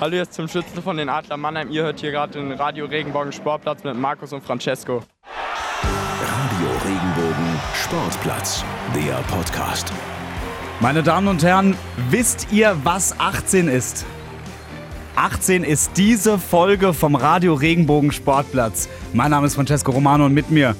Hallo, jetzt zum Schützen von den Adler Mannheim. Ihr hört hier gerade den Radio Regenbogen Sportplatz mit Markus und Francesco. Radio Regenbogen Sportplatz, der Podcast. Meine Damen und Herren, wisst ihr, was 18 ist? 18 ist diese Folge vom Radio Regenbogen Sportplatz. Mein Name ist Francesco Romano und mit mir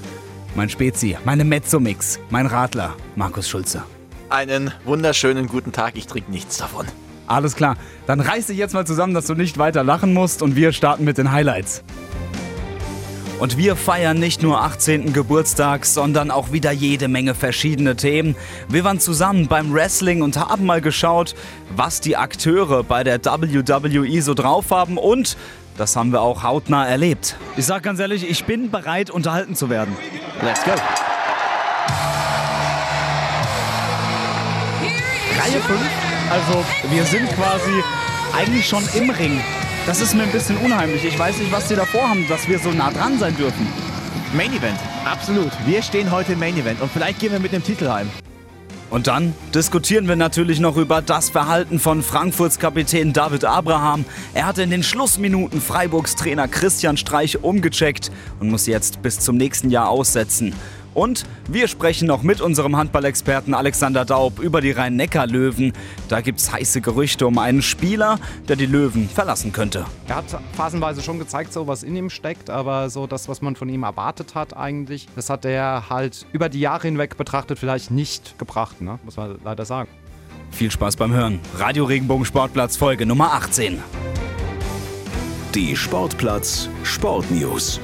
mein Spezi, meine Mezzomix, mein Radler, Markus Schulze. Einen wunderschönen guten Tag, ich trinke nichts davon. Alles klar, dann reiß dich jetzt mal zusammen, dass du nicht weiter lachen musst und wir starten mit den Highlights. Und wir feiern nicht nur 18. Geburtstag, sondern auch wieder jede Menge verschiedene Themen. Wir waren zusammen beim Wrestling und haben mal geschaut, was die Akteure bei der WWE so drauf haben und das haben wir auch hautnah erlebt. Ich sag ganz ehrlich, ich bin bereit, unterhalten zu werden. Let's go. Reihe 5? Also, wir sind quasi eigentlich schon im Ring. Das ist mir ein bisschen unheimlich. Ich weiß nicht, was sie davor haben, dass wir so nah dran sein dürfen. Main Event, absolut. Wir stehen heute im Main Event und vielleicht gehen wir mit dem Titel heim. Und dann diskutieren wir natürlich noch über das Verhalten von Frankfurts Kapitän David Abraham. Er hatte in den Schlussminuten Freiburgs Trainer Christian Streich umgecheckt und muss jetzt bis zum nächsten Jahr aussetzen. Und wir sprechen noch mit unserem Handballexperten Alexander Daub über die Rhein-Neckar-Löwen. Da gibt es heiße Gerüchte um einen Spieler, der die Löwen verlassen könnte. Er hat phasenweise schon gezeigt, so was in ihm steckt, aber so das, was man von ihm erwartet hat eigentlich, das hat er halt über die Jahre hinweg betrachtet vielleicht nicht gebracht, ne? muss man leider sagen. Viel Spaß beim Hören. Radio Regenbogen Sportplatz Folge Nummer 18. Die Sportplatz Sportnews.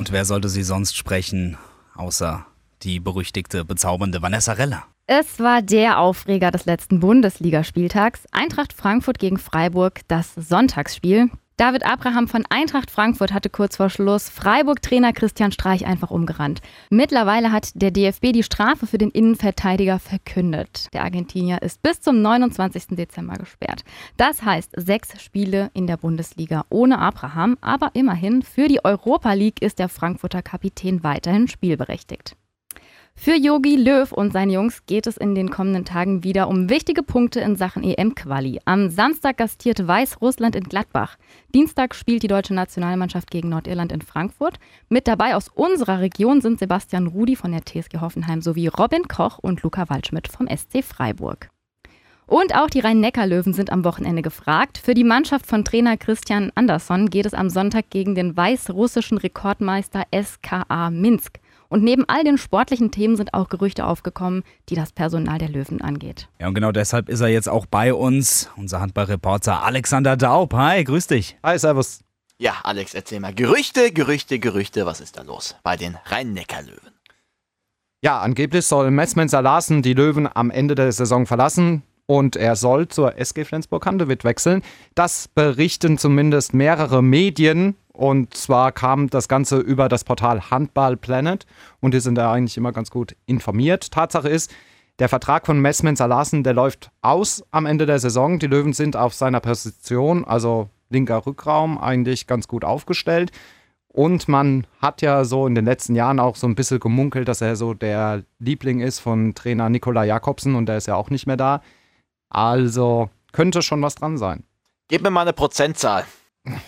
Und wer sollte sie sonst sprechen, außer die berüchtigte, bezaubernde Vanessa Reller? Es war der Aufreger des letzten Bundesligaspieltags. Eintracht Frankfurt gegen Freiburg, das Sonntagsspiel. David Abraham von Eintracht Frankfurt hatte kurz vor Schluss Freiburg-Trainer Christian Streich einfach umgerannt. Mittlerweile hat der DFB die Strafe für den Innenverteidiger verkündet. Der Argentinier ist bis zum 29. Dezember gesperrt. Das heißt sechs Spiele in der Bundesliga ohne Abraham, aber immerhin für die Europa League ist der Frankfurter Kapitän weiterhin spielberechtigt. Für Yogi Löw und seine Jungs geht es in den kommenden Tagen wieder um wichtige Punkte in Sachen EM-Quali. Am Samstag gastiert Weißrussland in Gladbach. Dienstag spielt die deutsche Nationalmannschaft gegen Nordirland in Frankfurt. Mit dabei aus unserer Region sind Sebastian Rudi von der TSG Hoffenheim sowie Robin Koch und Luca Waldschmidt vom SC Freiburg. Und auch die Rhein-Neckar-Löwen sind am Wochenende gefragt. Für die Mannschaft von Trainer Christian Andersson geht es am Sonntag gegen den weißrussischen Rekordmeister SKA Minsk. Und neben all den sportlichen Themen sind auch Gerüchte aufgekommen, die das Personal der Löwen angeht. Ja, und genau deshalb ist er jetzt auch bei uns, unser Handballreporter Alexander Daub. Hi, grüß dich. Hi, Servus. Ja, Alex, erzähl mal. Gerüchte, Gerüchte, Gerüchte, was ist da los bei den Rhein-Neckar-Löwen? Ja, angeblich soll Messman Salassen die Löwen am Ende der Saison verlassen und er soll zur SG Flensburg-Handewitt wechseln. Das berichten zumindest mehrere Medien und zwar kam das Ganze über das Portal Handball Planet und die sind da eigentlich immer ganz gut informiert. Tatsache ist, der Vertrag von Messman Salassen, der läuft aus am Ende der Saison. Die Löwen sind auf seiner Position, also linker Rückraum, eigentlich ganz gut aufgestellt. Und man hat ja so in den letzten Jahren auch so ein bisschen gemunkelt, dass er so der Liebling ist von Trainer Nikola Jakobsen und der ist ja auch nicht mehr da. Also könnte schon was dran sein. Gib mir mal eine Prozentzahl.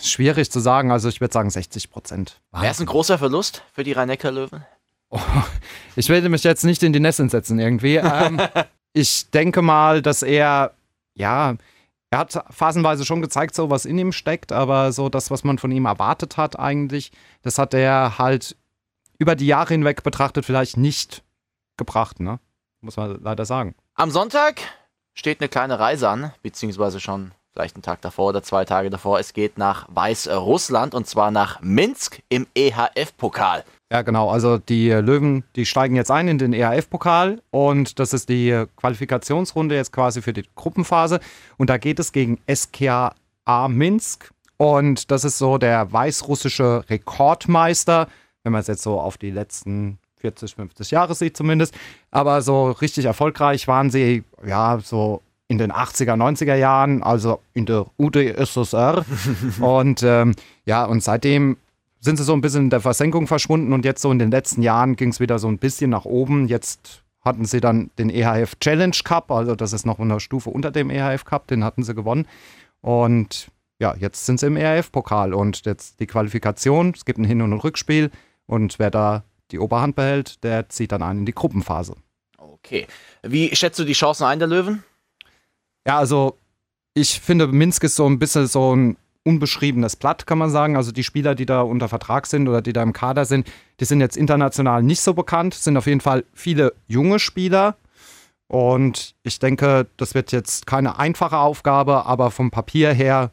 Schwierig zu sagen, also ich würde sagen 60 Prozent. Wäre es ein großer Verlust für die Rhein-Neckar-Löwen? Oh, ich will mich jetzt nicht in die Nässe setzen irgendwie. ähm, ich denke mal, dass er, ja, er hat phasenweise schon gezeigt, so was in ihm steckt, aber so das, was man von ihm erwartet hat eigentlich, das hat er halt über die Jahre hinweg betrachtet vielleicht nicht gebracht, ne? Muss man leider sagen. Am Sonntag steht eine kleine Reise an, beziehungsweise schon vielleicht einen Tag davor oder zwei Tage davor. Es geht nach Weißrussland und zwar nach Minsk im EHF-Pokal. Ja, genau. Also die Löwen, die steigen jetzt ein in den EHF-Pokal und das ist die Qualifikationsrunde jetzt quasi für die Gruppenphase. Und da geht es gegen SKA Minsk. Und das ist so der weißrussische Rekordmeister, wenn man es jetzt so auf die letzten 40, 50 Jahre sieht zumindest. Aber so richtig erfolgreich waren sie, ja, so in den 80er, 90er Jahren, also in der UdSSR. und ähm, ja, und seitdem sind sie so ein bisschen in der Versenkung verschwunden und jetzt so in den letzten Jahren ging es wieder so ein bisschen nach oben. Jetzt hatten sie dann den EHF Challenge Cup, also das ist noch eine Stufe unter dem EHF Cup, den hatten sie gewonnen. Und ja, jetzt sind sie im ERF-Pokal und jetzt die Qualifikation. Es gibt ein Hin- und ein Rückspiel und wer da die Oberhand behält, der zieht dann ein in die Gruppenphase. Okay. Wie schätzt du die Chancen ein der Löwen? Ja, also ich finde, Minsk ist so ein bisschen so ein unbeschriebenes Blatt, kann man sagen. Also die Spieler, die da unter Vertrag sind oder die da im Kader sind, die sind jetzt international nicht so bekannt, sind auf jeden Fall viele junge Spieler. Und ich denke, das wird jetzt keine einfache Aufgabe, aber vom Papier her,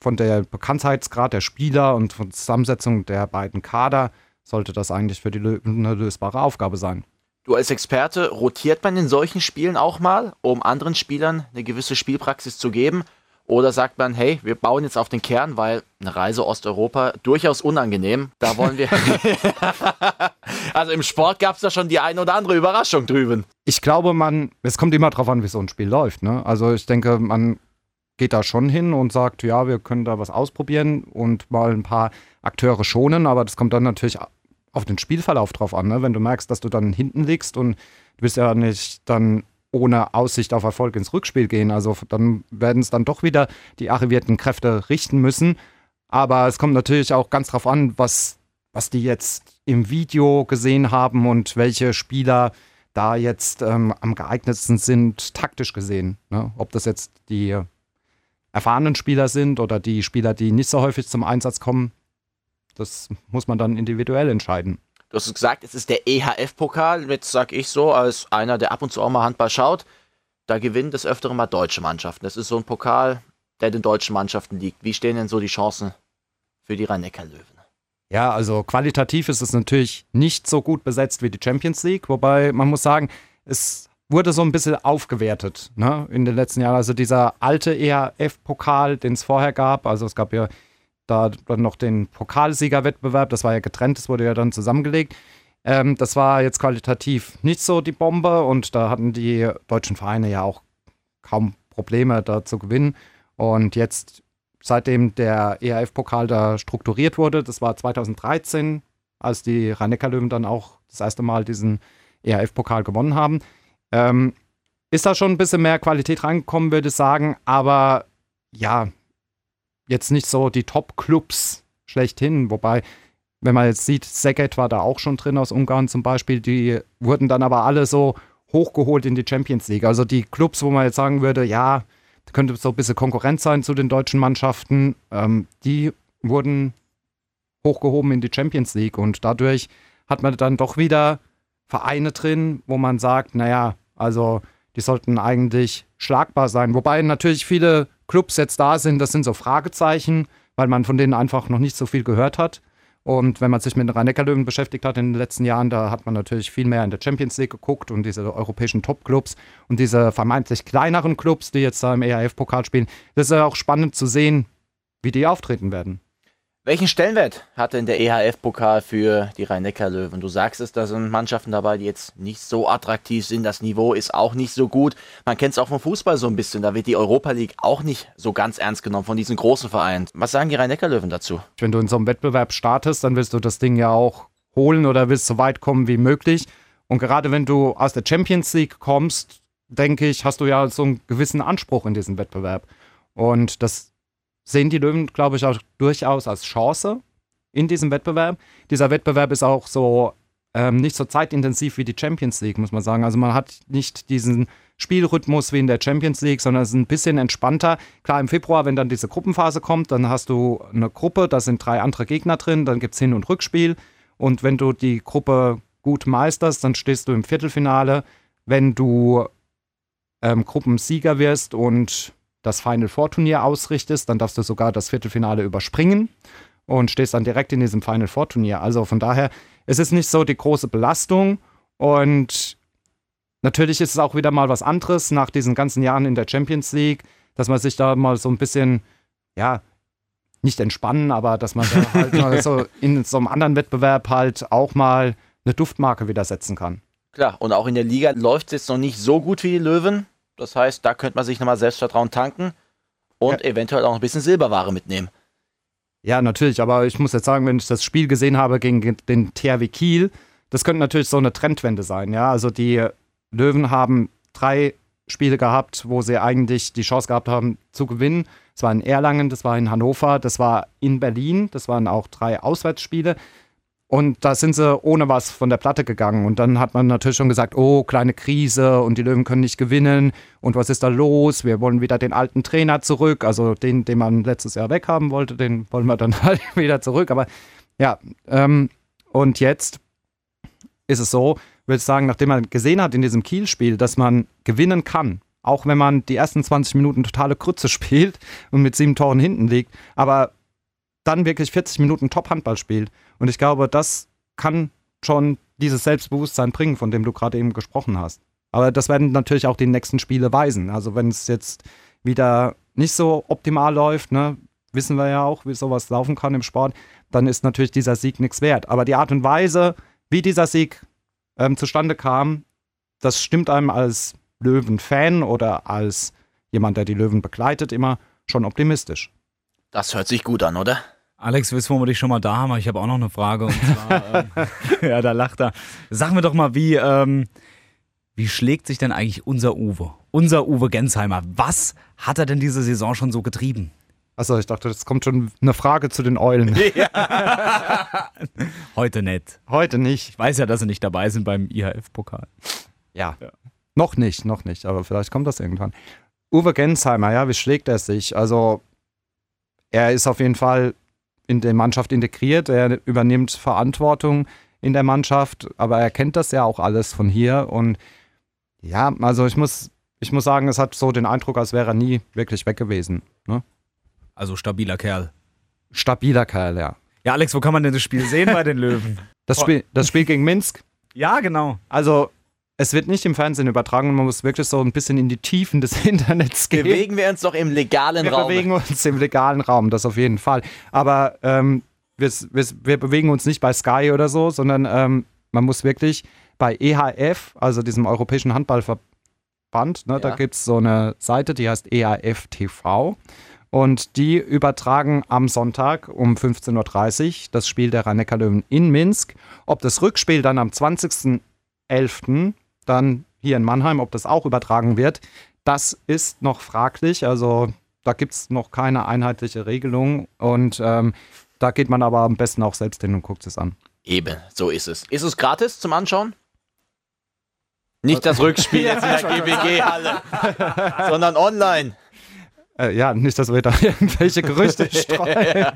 von der Bekanntheitsgrad der Spieler und von der Zusammensetzung der beiden Kader, sollte das eigentlich für die eine lösbare Aufgabe sein. Du als Experte, rotiert man in solchen Spielen auch mal, um anderen Spielern eine gewisse Spielpraxis zu geben? Oder sagt man, hey, wir bauen jetzt auf den Kern, weil eine Reise Osteuropa durchaus unangenehm. Da wollen wir. also im Sport gab es da schon die eine oder andere Überraschung drüben. Ich glaube, man, es kommt immer darauf an, wie so ein Spiel läuft. Ne? Also ich denke, man geht da schon hin und sagt, ja, wir können da was ausprobieren und mal ein paar Akteure schonen, aber das kommt dann natürlich auf den Spielverlauf drauf an. Ne? Wenn du merkst, dass du dann hinten liegst und du bist ja nicht dann ohne Aussicht auf Erfolg ins Rückspiel gehen. Also dann werden es dann doch wieder die arrivierten Kräfte richten müssen. Aber es kommt natürlich auch ganz drauf an, was, was die jetzt im Video gesehen haben und welche Spieler da jetzt ähm, am geeignetsten sind, taktisch gesehen. Ne? Ob das jetzt die erfahrenen Spieler sind oder die Spieler, die nicht so häufig zum Einsatz kommen, das muss man dann individuell entscheiden. Du hast gesagt, es ist der EHF-Pokal. Jetzt sag ich so, als einer, der ab und zu auch mal Handball schaut, da gewinnen des Öfteren mal deutsche Mannschaften. Das ist so ein Pokal, der den deutschen Mannschaften liegt. Wie stehen denn so die Chancen für die Rhein-Neckar-Löwen? Ja, also qualitativ ist es natürlich nicht so gut besetzt wie die Champions League, wobei man muss sagen, es wurde so ein bisschen aufgewertet ne, in den letzten Jahren. Also dieser alte EHF-Pokal, den es vorher gab, also es gab ja da dann noch den Pokalsiegerwettbewerb, das war ja getrennt, das wurde ja dann zusammengelegt. Ähm, das war jetzt qualitativ nicht so die Bombe und da hatten die deutschen Vereine ja auch kaum Probleme da zu gewinnen. Und jetzt, seitdem der ERF-Pokal da strukturiert wurde, das war 2013, als die rhein löwen dann auch das erste Mal diesen ERF-Pokal gewonnen haben, ähm, ist da schon ein bisschen mehr Qualität reingekommen, würde ich sagen. Aber ja, jetzt nicht so die Top-Clubs schlechthin. Wobei, wenn man jetzt sieht, Szeged war da auch schon drin aus Ungarn zum Beispiel, die wurden dann aber alle so hochgeholt in die Champions League. Also die Clubs, wo man jetzt sagen würde, ja, könnte so ein bisschen Konkurrenz sein zu den deutschen Mannschaften, ähm, die wurden hochgehoben in die Champions League und dadurch hat man dann doch wieder Vereine drin, wo man sagt, naja, also die sollten eigentlich schlagbar sein. Wobei natürlich viele Clubs jetzt da sind, das sind so Fragezeichen, weil man von denen einfach noch nicht so viel gehört hat. Und wenn man sich mit den Rhein-Neckar-Löwen beschäftigt hat in den letzten Jahren, da hat man natürlich viel mehr in der Champions League geguckt und diese europäischen Top-Clubs und diese vermeintlich kleineren Clubs, die jetzt da im ERF-Pokal spielen. Das ist ja auch spannend zu sehen, wie die auftreten werden. Welchen Stellenwert hat denn der EHF-Pokal für die Rhein-Neckar-Löwen? Du sagst es, da sind Mannschaften dabei, die jetzt nicht so attraktiv sind. Das Niveau ist auch nicht so gut. Man kennt es auch vom Fußball so ein bisschen. Da wird die Europa League auch nicht so ganz ernst genommen von diesen großen Vereinen. Was sagen die Rhein-Neckar-Löwen dazu? Wenn du in so einem Wettbewerb startest, dann willst du das Ding ja auch holen oder willst so weit kommen wie möglich. Und gerade wenn du aus der Champions League kommst, denke ich, hast du ja so einen gewissen Anspruch in diesem Wettbewerb. Und das sehen die Löwen, glaube ich, auch durchaus als Chance in diesem Wettbewerb. Dieser Wettbewerb ist auch so ähm, nicht so zeitintensiv wie die Champions League, muss man sagen. Also man hat nicht diesen Spielrhythmus wie in der Champions League, sondern es ist ein bisschen entspannter. Klar, im Februar, wenn dann diese Gruppenphase kommt, dann hast du eine Gruppe, da sind drei andere Gegner drin, dann gibt es Hin- und Rückspiel. Und wenn du die Gruppe gut meisterst, dann stehst du im Viertelfinale. Wenn du ähm, Gruppensieger wirst und das Final Four Turnier ausrichtest, dann darfst du sogar das Viertelfinale überspringen und stehst dann direkt in diesem Final Four Turnier. Also von daher, es ist nicht so die große Belastung und natürlich ist es auch wieder mal was anderes nach diesen ganzen Jahren in der Champions League, dass man sich da mal so ein bisschen, ja, nicht entspannen, aber dass man da halt mal so in so einem anderen Wettbewerb halt auch mal eine Duftmarke wieder setzen kann. Klar, und auch in der Liga läuft es jetzt noch nicht so gut wie die Löwen. Das heißt, da könnte man sich nochmal Selbstvertrauen tanken und ja. eventuell auch ein bisschen Silberware mitnehmen. Ja, natürlich, aber ich muss jetzt sagen, wenn ich das Spiel gesehen habe gegen den THW Kiel, das könnte natürlich so eine Trendwende sein. Ja, also die Löwen haben drei Spiele gehabt, wo sie eigentlich die Chance gehabt haben zu gewinnen. Das war in Erlangen, das war in Hannover, das war in Berlin, das waren auch drei Auswärtsspiele. Und da sind sie ohne was von der Platte gegangen. Und dann hat man natürlich schon gesagt, oh, kleine Krise und die Löwen können nicht gewinnen. Und was ist da los? Wir wollen wieder den alten Trainer zurück. Also den, den man letztes Jahr weghaben wollte, den wollen wir dann halt wieder zurück. Aber ja, ähm, und jetzt ist es so, würde ich sagen, nachdem man gesehen hat in diesem Kiel-Spiel, dass man gewinnen kann, auch wenn man die ersten 20 Minuten totale Krütze spielt und mit sieben Toren hinten liegt, aber dann wirklich 40 Minuten Top-Handball spielt und ich glaube, das kann schon dieses Selbstbewusstsein bringen, von dem du gerade eben gesprochen hast. Aber das werden natürlich auch die nächsten Spiele weisen. Also wenn es jetzt wieder nicht so optimal läuft, ne, wissen wir ja auch, wie sowas laufen kann im Sport, dann ist natürlich dieser Sieg nichts wert. Aber die Art und Weise, wie dieser Sieg ähm, zustande kam, das stimmt einem als Löwen-Fan oder als jemand, der die Löwen begleitet, immer schon optimistisch. Das hört sich gut an, oder? Alex, wissen wir dich schon mal da haben? Ich habe auch noch eine Frage. Und zwar, ähm, ja, da lacht er. Sag mir doch mal, wie, ähm, wie schlägt sich denn eigentlich unser Uwe? Unser Uwe Gensheimer. Was hat er denn diese Saison schon so getrieben? Also ich dachte, es kommt schon eine Frage zu den Eulen. Ja. Heute nicht. Heute nicht. Ich weiß ja, dass sie nicht dabei sind beim IHF-Pokal. Ja. ja. Noch nicht, noch nicht, aber vielleicht kommt das irgendwann. Uwe Gensheimer, ja, wie schlägt er sich? Also er ist auf jeden Fall in der Mannschaft integriert, er übernimmt Verantwortung in der Mannschaft, aber er kennt das ja auch alles von hier und ja, also ich muss, ich muss sagen, es hat so den Eindruck, als wäre er nie wirklich weg gewesen. Ne? Also stabiler Kerl. Stabiler Kerl, ja. Ja, Alex, wo kann man denn das Spiel sehen bei den Löwen? Das Spiel, das Spiel gegen Minsk? Ja, genau. Also es wird nicht im Fernsehen übertragen, man muss wirklich so ein bisschen in die Tiefen des Internets gehen. Bewegen wir uns doch im legalen wir Raum. Wir bewegen uns im legalen Raum, das auf jeden Fall. Aber ähm, wir, wir, wir, bewegen uns nicht bei Sky oder so, sondern ähm, man muss wirklich bei EHF, also diesem Europäischen Handballverband, ne, ja. da gibt es so eine Seite, die heißt EHF TV. Und die übertragen am Sonntag um 15.30 Uhr das Spiel der rhein löwen in Minsk. Ob das Rückspiel dann am 20.11 dann hier in Mannheim, ob das auch übertragen wird, das ist noch fraglich. Also da gibt es noch keine einheitliche Regelung und ähm, da geht man aber am besten auch selbst hin und guckt es an. Eben, so ist es. Ist es gratis zum Anschauen? Nicht das Rückspiel jetzt in der GBG-Halle, sondern online. Äh, ja, nicht, dass wir da irgendwelche Gerüchte streuen.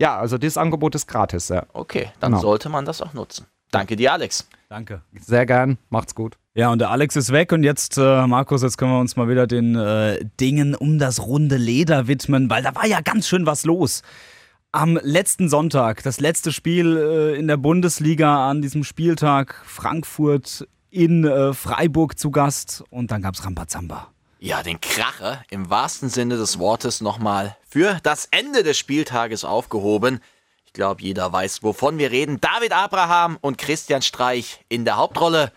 ja, also dieses Angebot ist gratis, ja. Okay, dann genau. sollte man das auch nutzen. Danke dir, Alex. Danke. Sehr gern. Macht's gut. Ja, und der Alex ist weg und jetzt, äh, Markus, jetzt können wir uns mal wieder den äh, Dingen um das runde Leder widmen, weil da war ja ganz schön was los. Am letzten Sonntag, das letzte Spiel äh, in der Bundesliga an diesem Spieltag, Frankfurt in äh, Freiburg zu Gast und dann gab's Rambazamba. Ja, den Kracher im wahrsten Sinne des Wortes nochmal für das Ende des Spieltages aufgehoben. Ich glaube, jeder weiß, wovon wir reden. David Abraham und Christian Streich in der Hauptrolle.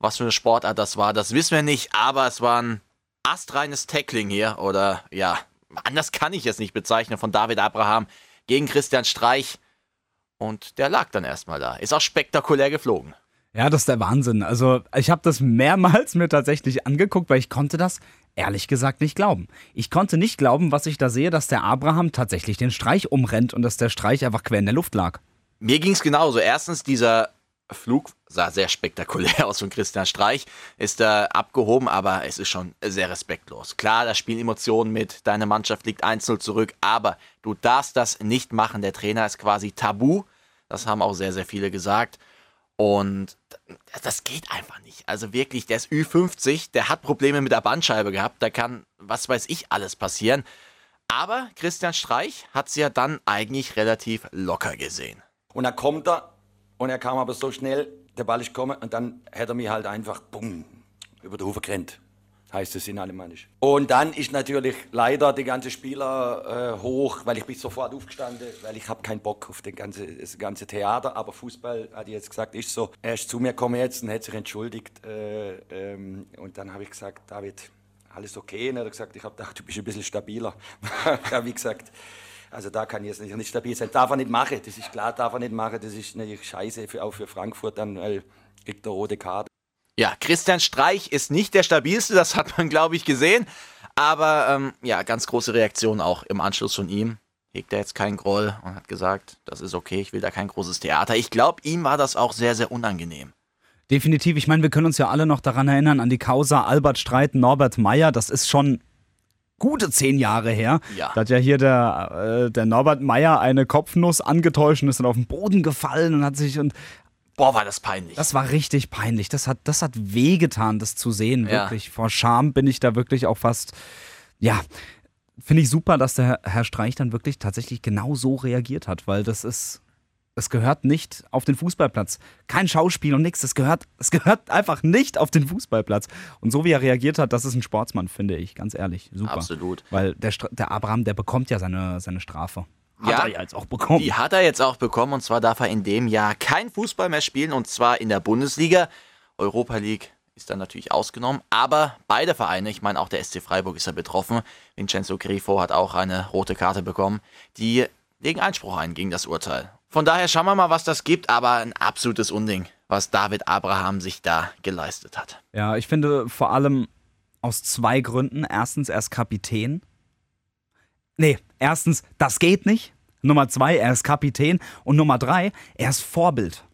Was für eine Sportart das war, das wissen wir nicht, aber es war ein astreines Tackling hier. Oder ja, anders kann ich es nicht bezeichnen von David Abraham gegen Christian Streich. Und der lag dann erstmal da. Ist auch spektakulär geflogen. Ja, das ist der Wahnsinn. Also ich habe das mehrmals mir tatsächlich angeguckt, weil ich konnte das ehrlich gesagt nicht glauben. Ich konnte nicht glauben, was ich da sehe, dass der Abraham tatsächlich den Streich umrennt und dass der Streich einfach quer in der Luft lag. Mir ging es genauso. Erstens, dieser Flug sah sehr spektakulär aus von Christian Streich, ist da abgehoben, aber es ist schon sehr respektlos. Klar, da spielen Emotionen mit, deine Mannschaft liegt einzeln zurück, aber du darfst das nicht machen. Der Trainer ist quasi tabu. Das haben auch sehr, sehr viele gesagt. Und das geht einfach nicht. Also wirklich, der ist Ü50, der hat Probleme mit der Bandscheibe gehabt, da kann, was weiß ich, alles passieren. Aber Christian Streich hat es ja dann eigentlich relativ locker gesehen. Und dann kommt er und er kam aber so schnell, der Ball ist gekommen und dann hätte er mich halt einfach bumm, über den Hufe gerannt heißt es in Alemannisch. Und dann ist natürlich leider die ganze Spieler äh, hoch, weil ich bin sofort aufgestanden, weil ich habe keinen Bock auf den ganze, das ganze Theater. Aber Fußball, hat jetzt gesagt, ist so. Er ist zu mir gekommen jetzt und hat sich entschuldigt. Äh, ähm, und dann habe ich gesagt, David, alles okay? Und er hat gesagt, ich habe gedacht, du bist ein bisschen stabiler. ja, wie gesagt, also da kann ich jetzt nicht, nicht stabil sein. Darf er nicht machen, das ist klar, darf er nicht machen. Das ist natürlich scheiße, für, auch für Frankfurt dann, weil kriegt er rote Karte. Ja, Christian Streich ist nicht der stabilste, das hat man, glaube ich, gesehen. Aber ähm, ja, ganz große Reaktion auch im Anschluss von ihm. Hegt er jetzt keinen Groll und hat gesagt, das ist okay, ich will da kein großes Theater. Ich glaube, ihm war das auch sehr, sehr unangenehm. Definitiv. Ich meine, wir können uns ja alle noch daran erinnern, an die Causa Albert Streit, Norbert Meyer. Das ist schon gute zehn Jahre her. Ja. Da hat ja hier der, äh, der Norbert Meyer eine Kopfnuss angetäuscht und ist dann auf den Boden gefallen und hat sich und Boah, war das peinlich. das war richtig peinlich. Das hat, das hat wehgetan, das zu sehen. Ja. Wirklich. Vor Scham bin ich da wirklich auch fast. Ja, finde ich super, dass der Herr Streich dann wirklich tatsächlich genau so reagiert hat, weil das ist. Es gehört nicht auf den Fußballplatz. Kein Schauspiel und nichts. Es gehört, es gehört einfach nicht auf den Fußballplatz. Und so wie er reagiert hat, das ist ein Sportsmann, finde ich, ganz ehrlich. Super. Absolut. Weil der, der Abraham, der bekommt ja seine, seine Strafe. Hat Ja. er ja jetzt auch bekommen. Die hat er jetzt auch bekommen und zwar darf er in dem Jahr kein Fußball mehr spielen und zwar in der Bundesliga. Europa League ist dann natürlich ausgenommen, aber beide Vereine, ich meine auch der SC Freiburg ist ja betroffen. Vincenzo Grifo hat auch eine rote Karte bekommen, die legen Einspruch ein gegen das Urteil. Von daher schauen wir mal, was das gibt, aber ein absolutes Unding, was David Abraham sich da geleistet hat. Ja, ich finde vor allem aus zwei Gründen. Erstens, er ist Kapitän. Nee, erstens, das geht nicht. Nummer zwei, er ist Kapitän. Und Nummer drei, er ist Vorbild.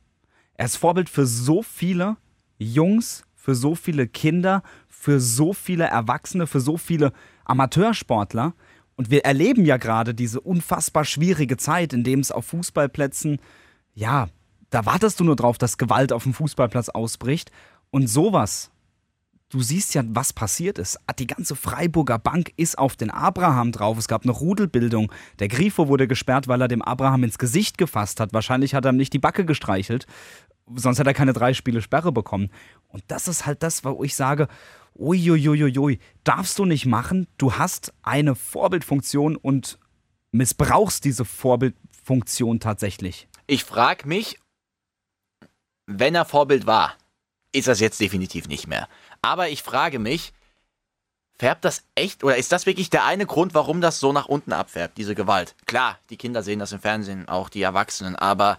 Er ist Vorbild für so viele Jungs, für so viele Kinder, für so viele Erwachsene, für so viele Amateursportler. Und wir erleben ja gerade diese unfassbar schwierige Zeit, in dem es auf Fußballplätzen, ja, da wartest du nur drauf, dass Gewalt auf dem Fußballplatz ausbricht. Und sowas, du siehst ja, was passiert ist. Die ganze Freiburger Bank ist auf den Abraham drauf. Es gab eine Rudelbildung. Der Grifo wurde gesperrt, weil er dem Abraham ins Gesicht gefasst hat. Wahrscheinlich hat er ihm nicht die Backe gestreichelt. Sonst hätte er keine drei Spiele Sperre bekommen. Und das ist halt das, wo ich sage, uiuiuiui, darfst du nicht machen. Du hast eine Vorbildfunktion und missbrauchst diese Vorbildfunktion tatsächlich. Ich frage mich, wenn er Vorbild war, ist das jetzt definitiv nicht mehr. Aber ich frage mich, färbt das echt oder ist das wirklich der eine Grund, warum das so nach unten abfärbt, diese Gewalt? Klar, die Kinder sehen das im Fernsehen, auch die Erwachsenen, aber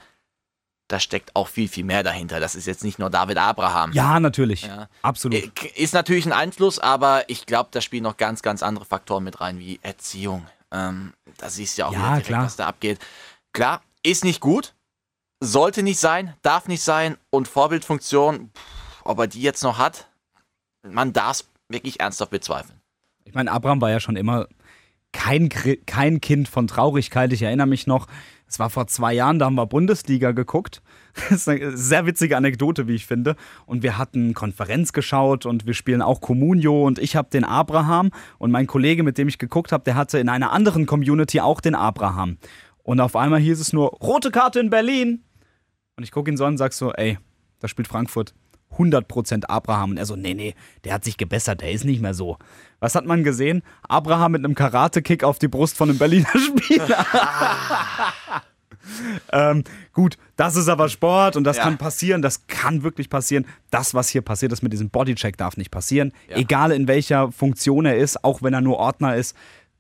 da steckt auch viel, viel mehr dahinter. Das ist jetzt nicht nur David Abraham. Ja, natürlich. Ja. Absolut. Äh, Ist natürlich ein Einfluss, aber ich glaube, da spielen noch ganz, ganz andere Faktoren mit rein, wie Erziehung. Ähm, da siehst du ja auch Ja, direkt, klar. was da abgeht. Klar, ist nicht gut, sollte nicht sein, darf nicht sein und Vorbildfunktion, pff, ob er die jetzt noch hat, man darf es wirklich ernsthaft bezweifeln. Ich meine, Abraham war ja schon immer kein, kein Kind von Traurigkeit. Ich erinnere mich noch, es war vor zwei Jahren, da haben wir Bundesliga geguckt. Das ist eine sehr witzige Anekdote, wie ich finde. Und wir hatten Konferenz geschaut und wir spielen auch Communio und ich habe den Abraham und mein Kollege, mit dem ich geguckt habe, der hatte in einer anderen Community auch den Abraham. Und auf einmal hieß es nur, rote Karte in Berlin. Und ich gucke ihn so an und sag so, ey, da spielt Frankfurt 100% Abraham. Und er so, nee, nee, der hat sich gebessert, der ist nicht mehr so. Was hat man gesehen? Abraham mit einem Karate-Kick auf die Brust von einem Berliner Spieler. ähm, gut, das ist aber Sport und das Ja. kann passieren, das kann wirklich passieren. Das, was hier passiert ist mit diesem Bodycheck, darf nicht passieren. Ja. Egal in welcher Funktion er ist, auch wenn er nur Ordner ist,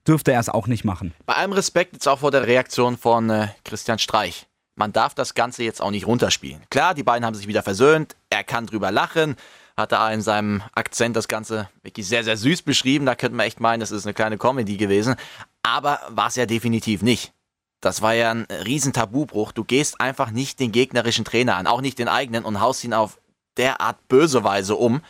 dürfte er es auch nicht machen. Bei allem Respekt jetzt auch vor der Reaktion von äh, Christian Streich. Man darf das Ganze jetzt auch nicht runterspielen. Klar, die beiden haben sich wieder versöhnt, er kann drüber lachen, hat da in seinem Akzent das Ganze wirklich sehr, sehr süß beschrieben. Da könnte man echt meinen, das ist eine kleine Comedy gewesen. Aber war es ja definitiv nicht. Das war ja ein riesen Tabubruch. Du gehst einfach nicht den gegnerischen Trainer an, auch nicht den eigenen und haust ihn auf derart böse Weise um.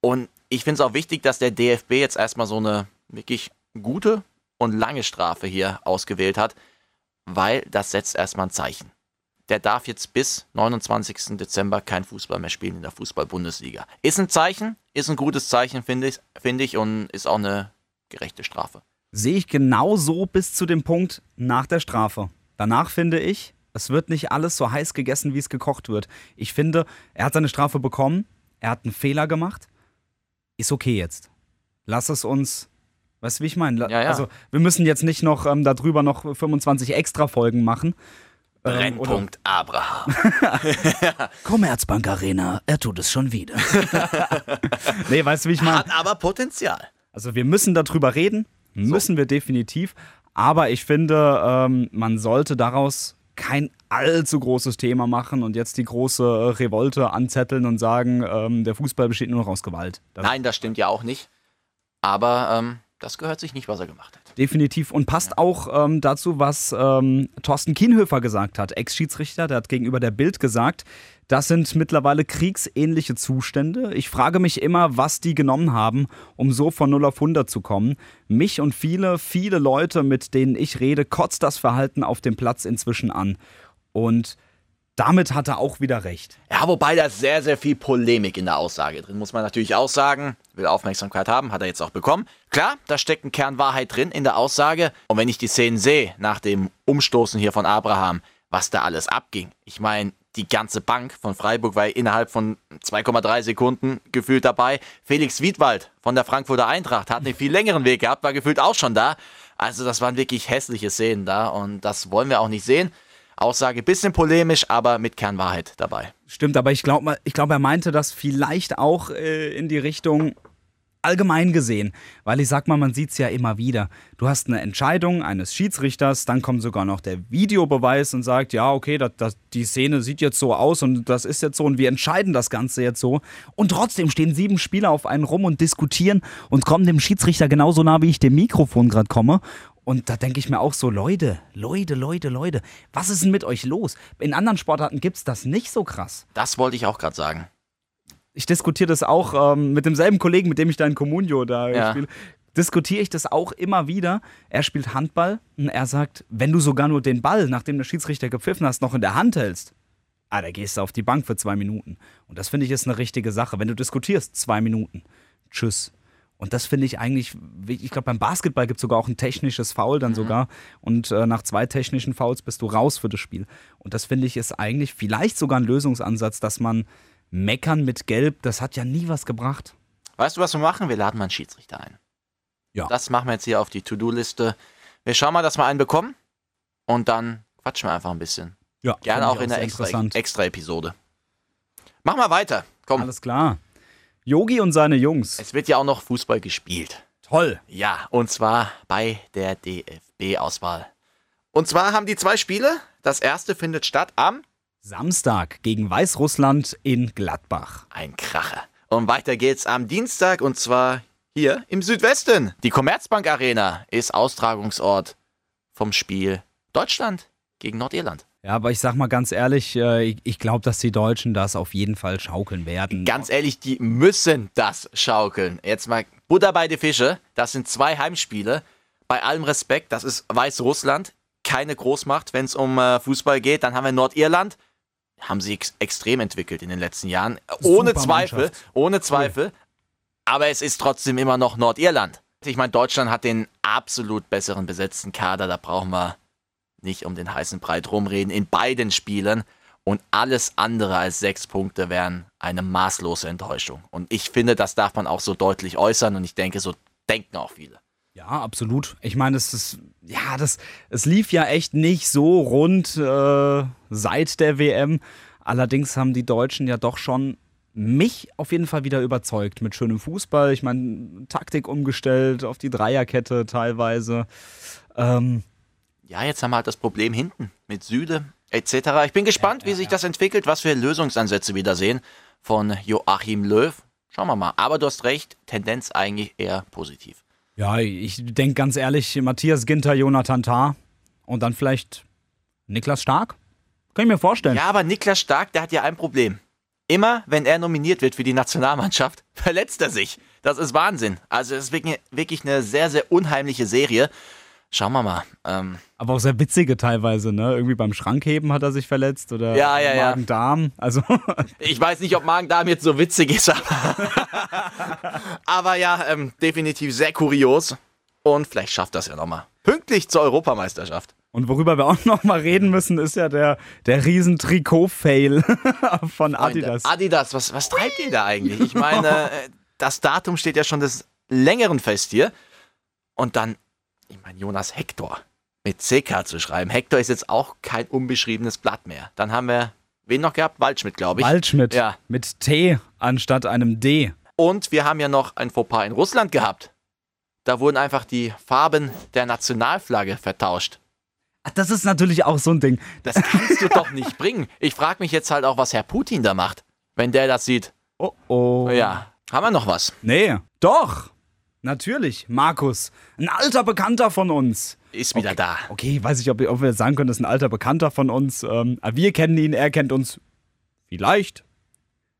Und ich finde es auch wichtig, dass der DFB jetzt erstmal so eine wirklich gute und lange Strafe hier ausgewählt hat, weil das setzt erstmal ein Zeichen. Der darf jetzt bis 29. Dezember kein Fußball mehr spielen in der Fußball-Bundesliga. Ist ein Zeichen, ist ein gutes Zeichen, finde ich, finde ich, und ist auch eine gerechte Strafe. sehe ich genau so bis zu dem Punkt nach der Strafe. Danach finde ich, es wird nicht alles so heiß gegessen, wie es gekocht wird. Ich finde, er hat seine Strafe bekommen, er hat einen Fehler gemacht, ist okay jetzt. Lass es uns, weißt du, wie ich meine? Ja, ja. Also, wir müssen jetzt nicht noch ähm, darüber noch 25 extra Folgen machen. Ähm, Brennpunkt Abraham. Commerzbank Arena, er tut es schon wieder. nee, weißt du, wie ich meine? Hat aber Potenzial. Also wir müssen darüber reden, müssen wir definitiv. Aber ich finde, ähm, man sollte daraus kein allzu großes Thema machen und jetzt die große äh, Revolte anzetteln und sagen, ähm, der Fußball besteht nur noch aus Gewalt. Das Nein, das stimmt ja auch nicht. Aber ähm, das gehört sich nicht, was er gemacht hat. Definitiv und passt auch ähm, dazu, was ähm, Thorsten Kienhöfer gesagt hat, Ex-Schiedsrichter, der hat gegenüber der Bild gesagt, das sind mittlerweile kriegsähnliche Zustände. Ich frage mich immer, was die genommen haben, um so von 0 auf 100 zu kommen. Mich und viele, viele Leute, mit denen ich rede, kotzt das Verhalten auf dem Platz inzwischen an. Und damit hat er auch wieder recht. Ja, wobei da sehr, sehr viel Polemik in der Aussage drin, muss man natürlich auch sagen. Will Aufmerksamkeit haben, hat er jetzt auch bekommen. Klar, da steckt ein Kern Wahrheit drin in der Aussage. Und wenn ich die Szenen sehe, nach dem Umstoßen hier von Abraham, was da alles abging. Ich meine, die ganze Bank von Freiburg war innerhalb von 2,3 Sekunden gefühlt dabei. Felix Wiedwald von der Frankfurter Eintracht hat einen viel längeren Weg gehabt, war gefühlt auch schon da. Also das waren wirklich hässliche Szenen da und das wollen wir auch nicht sehen. Aussage bisschen polemisch, aber mit Kernwahrheit dabei. Stimmt, aber ich glaube, ich glaub, er meinte das vielleicht auch äh, in die Richtung allgemein gesehen. Weil ich sag mal, man sieht es ja immer wieder. Du hast eine Entscheidung eines Schiedsrichters, dann kommt sogar noch der Videobeweis und sagt, ja, okay, das, das, die Szene sieht jetzt so aus und das ist jetzt so und wir entscheiden das Ganze jetzt so. Und trotzdem stehen sieben Spieler auf einen rum und diskutieren und kommen dem Schiedsrichter genauso nah, wie ich dem Mikrofon gerade komme. Und da denke ich mir auch so, Leute, Leute, Leute, Leute, was ist denn mit euch los? In anderen Sportarten gibt es das nicht so krass. Das wollte ich auch gerade sagen. Ich diskutiere das auch ähm, mit demselben Kollegen, mit dem ich da in Comunio da Ja. spiele. Diskutiere ich das auch immer wieder. Er spielt Handball und er sagt, wenn du sogar nur den Ball, nachdem der Schiedsrichter gepfiffen hast, noch in der Hand hältst, ah, da gehst du auf die Bank für zwei Minuten. Und das finde ich ist eine richtige Sache. Wenn du diskutierst, zwei Minuten. Tschüss. Und das finde ich eigentlich, ich glaube, beim Basketball gibt es sogar auch ein technisches Foul dann sogar. Und äh, nach zwei technischen Fouls bist du raus für das Spiel. Und das finde ich ist eigentlich vielleicht sogar ein Lösungsansatz, dass man meckern mit Gelb, das hat ja nie was gebracht. Weißt du, was wir machen? Wir laden mal einen Schiedsrichter ein. Ja. Das machen wir jetzt hier auf die To-Do-Liste. Wir schauen mal, dass wir einen bekommen und dann quatschen wir einfach ein bisschen. Ja, Gerne auch in der extra, extra Episode. Mach mal weiter. Komm, Alles klar. Yogi und seine Jungs. es wird ja auch noch Fußball gespielt. Toll. Ja, und zwar bei der DFB-Auswahl. Und zwar haben die zwei Spiele. Das erste findet statt am Samstag gegen Weißrussland in Gladbach. Ein Kracher. Und weiter geht's am Dienstag und zwar hier im Südwesten. Die Commerzbank Arena ist Austragungsort vom Spiel Deutschland gegen Nordirland. Ja, aber ich sag mal ganz ehrlich, äh, ich, glaube, dass die Deutschen das auf jeden Fall schaukeln werden. Ganz ehrlich, die müssen das schaukeln. Jetzt mal Butter bei die Fische. Das sind zwei Heimspiele. Bei allem Respekt, das ist Weißrussland. Keine Großmacht, wenn es um äh, Fußball geht. Dann haben wir Nordirland. Haben sie ex extrem entwickelt in den letzten Jahren. Ohne Zweifel. Ohne Zweifel. Aber es ist trotzdem immer noch Nordirland. Ich meine, Deutschland hat den absolut besseren besetzten Kader. Da brauchen wir nicht um den heißen Brei rumreden. In beiden Spielen. Und alles andere als sechs Punkte wären eine maßlose Enttäuschung. Und ich finde, das darf man auch so deutlich äußern. Und ich denke, so denken auch viele. Ja, absolut. Ich meine, es ist, ja, das, es lief ja echt nicht so rund äh, seit der WM. Allerdings haben die Deutschen ja doch schon mich auf jeden Fall wieder überzeugt mit schönem Fußball. Ich meine, Taktik umgestellt auf die Dreierkette teilweise. Ähm, Ja, jetzt haben wir halt das Problem hinten mit Süde etc. Ich bin gespannt, wie sich das entwickelt, was wir Lösungsansätze wieder sehen von Joachim Löw. Schauen wir mal. Aber du hast recht, Tendenz eigentlich eher positiv. ja, ich denke ganz ehrlich, Matthias Ginter, Jonathan Tah und dann vielleicht Niklas Stark. Kann ich mir vorstellen. Ja, aber Niklas Stark, der hat ja ein Problem. Immer, wenn er nominiert wird für die Nationalmannschaft, verletzt er sich. Das ist Wahnsinn. Also es ist wirklich, wirklich eine sehr, sehr unheimliche Serie. Schauen wir mal. Ähm, Aber auch sehr witzige teilweise, ne? Irgendwie beim Schrankheben hat er sich verletzt oder Ja, ja, ja. Magen-Darm. Also, ich weiß nicht, ob Magen-Darm jetzt so witzig ist, aber, aber ja, ähm, definitiv sehr kurios. Und vielleicht schafft das ja nochmal. Pünktlich zur Europameisterschaft. und worüber wir auch noch mal reden müssen, ist ja der, der riesen Trikot-Fail von Adidas. Adidas, was, was treibt ihr da eigentlich? Ich meine, äh, das Datum steht ja schon des längeren fest hier. Und dann, ich meine, Jonas Hector mit CK zu schreiben. Hector ist jetzt auch kein unbeschriebenes Blatt mehr. Dann haben wir, wen noch gehabt? Waldschmidt, glaube ich. Waldschmidt Ja. mit T anstatt einem D. Und wir haben ja noch ein Fauxpas in Russland gehabt. Da wurden einfach die Farben der Nationalflagge vertauscht. Das ist natürlich auch so ein Ding. Das kannst du doch nicht bringen. Ich frage mich jetzt halt auch, was Herr Putin da macht, wenn der das sieht. Oh oh. Ja, haben wir noch was? Nee, doch. Natürlich, Markus. Ein alter Bekannter von uns. Ist wieder da. Okay, weiß ich, ob, ob wir sagen können, das ist ein alter Bekannter von uns. Ähm, wir kennen ihn, er kennt uns vielleicht.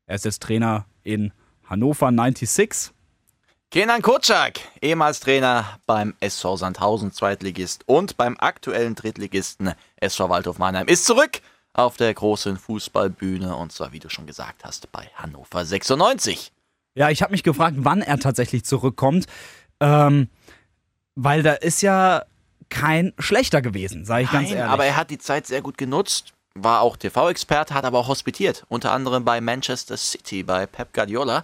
Er ist jetzt Trainer in Hannover 96. Kenan Kutschak, ehemals Trainer beim SV Sandhausen, Zweitligist und beim aktuellen Drittligisten SV Waldhof Mannheim, ist zurück auf der großen Fußballbühne und zwar, wie du schon gesagt hast, bei Hannover 96. Ja, ich habe mich gefragt, wann er tatsächlich zurückkommt. Ähm, weil da ist ja kein schlechter gewesen, sage ich ganz Nein, ehrlich. aber er hat die Zeit sehr gut genutzt, war auch TV-Experte, hat aber auch hospitiert, unter anderem bei Manchester City, bei Pep Guardiola.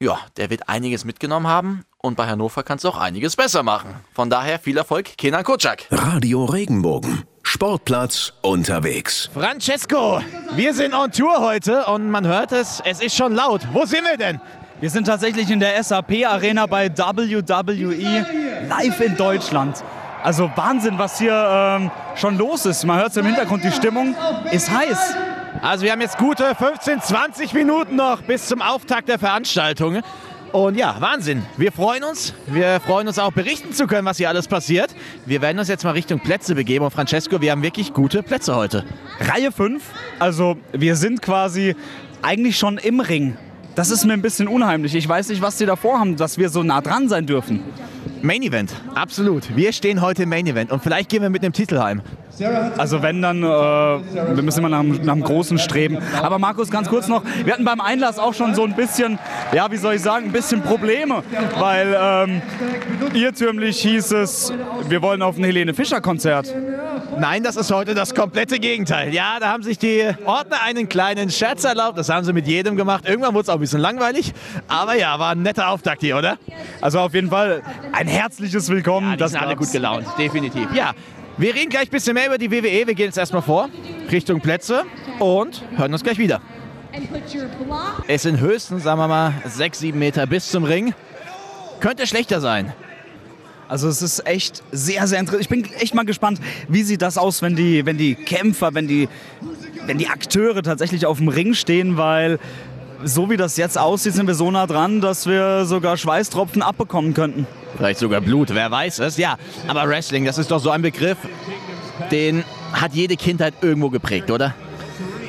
Ja, der wird einiges mitgenommen haben und bei Hannover kannst du auch einiges besser machen. Von daher viel Erfolg, Kenan Kutschak. Radio Regenbogen. Sportplatz unterwegs. Francesco, wir sind on Tour heute und man hört es, es ist schon laut. Wo sind wir denn? Wir sind tatsächlich in der SAP Arena bei WWE live in Deutschland. Also Wahnsinn, was hier ähm, schon los ist. Man hört es im Hintergrund, die Stimmung ist heiß. Also wir haben jetzt gute 15, 20 Minuten noch bis zum Auftakt der Veranstaltung. Und ja, Wahnsinn. Wir freuen uns. Wir freuen uns auch berichten zu können, was hier alles passiert. Wir werden uns jetzt mal Richtung Plätze begeben. Und Francesco, wir haben wirklich gute Plätze heute. Reihe 5, also wir sind quasi eigentlich schon im Ring. Das ist mir ein bisschen unheimlich. Ich weiß nicht, was die da vorhaben, dass wir so nah dran sein dürfen. Main Event, absolut. Wir stehen heute im Main Event und vielleicht gehen wir mit dem Titel heim. Also wenn dann, äh, wir müssen immer nach, einem- nach einem großen streben. Aber Markus, ganz kurz noch, wir hatten beim Einlass auch schon so ein bisschen, ja wie soll ich sagen, ein bisschen Probleme. Weil ähm, irrtümlich hieß es, wir wollen auf ein Helene Fischer Konzert. Nein, das ist heute das komplette Gegenteil. Ja, da haben sich die Ordner einen kleinen Scherz erlaubt. Das haben sie mit jedem gemacht. Irgendwann wurde es auch ein bisschen langweilig. Aber ja, war ein netter Auftakt hier, oder? Also auf jeden Fall ein herzliches Willkommen. Ja, die sind alle gut gelaunt, definitiv. Ja, wir reden gleich ein bisschen mehr über die WWE. Wir gehen jetzt erstmal vor, Richtung Plätze und hören uns gleich wieder. Es sind höchstens, sagen wir mal, sechs, sieben Meter bis zum Ring. Könnte schlechter sein. Also es ist echt sehr, sehr interessant. Ich bin echt mal gespannt, wie sieht das aus, wenn die, wenn die Kämpfer, wenn die, wenn die Akteure tatsächlich auf dem Ring stehen, weil so wie das jetzt aussieht, sind wir so nah dran, dass wir sogar Schweißtropfen abbekommen könnten. Vielleicht sogar Blut, wer weiß es. Ja, aber Wrestling, das ist doch so ein Begriff, den hat jede Kindheit irgendwo geprägt, oder?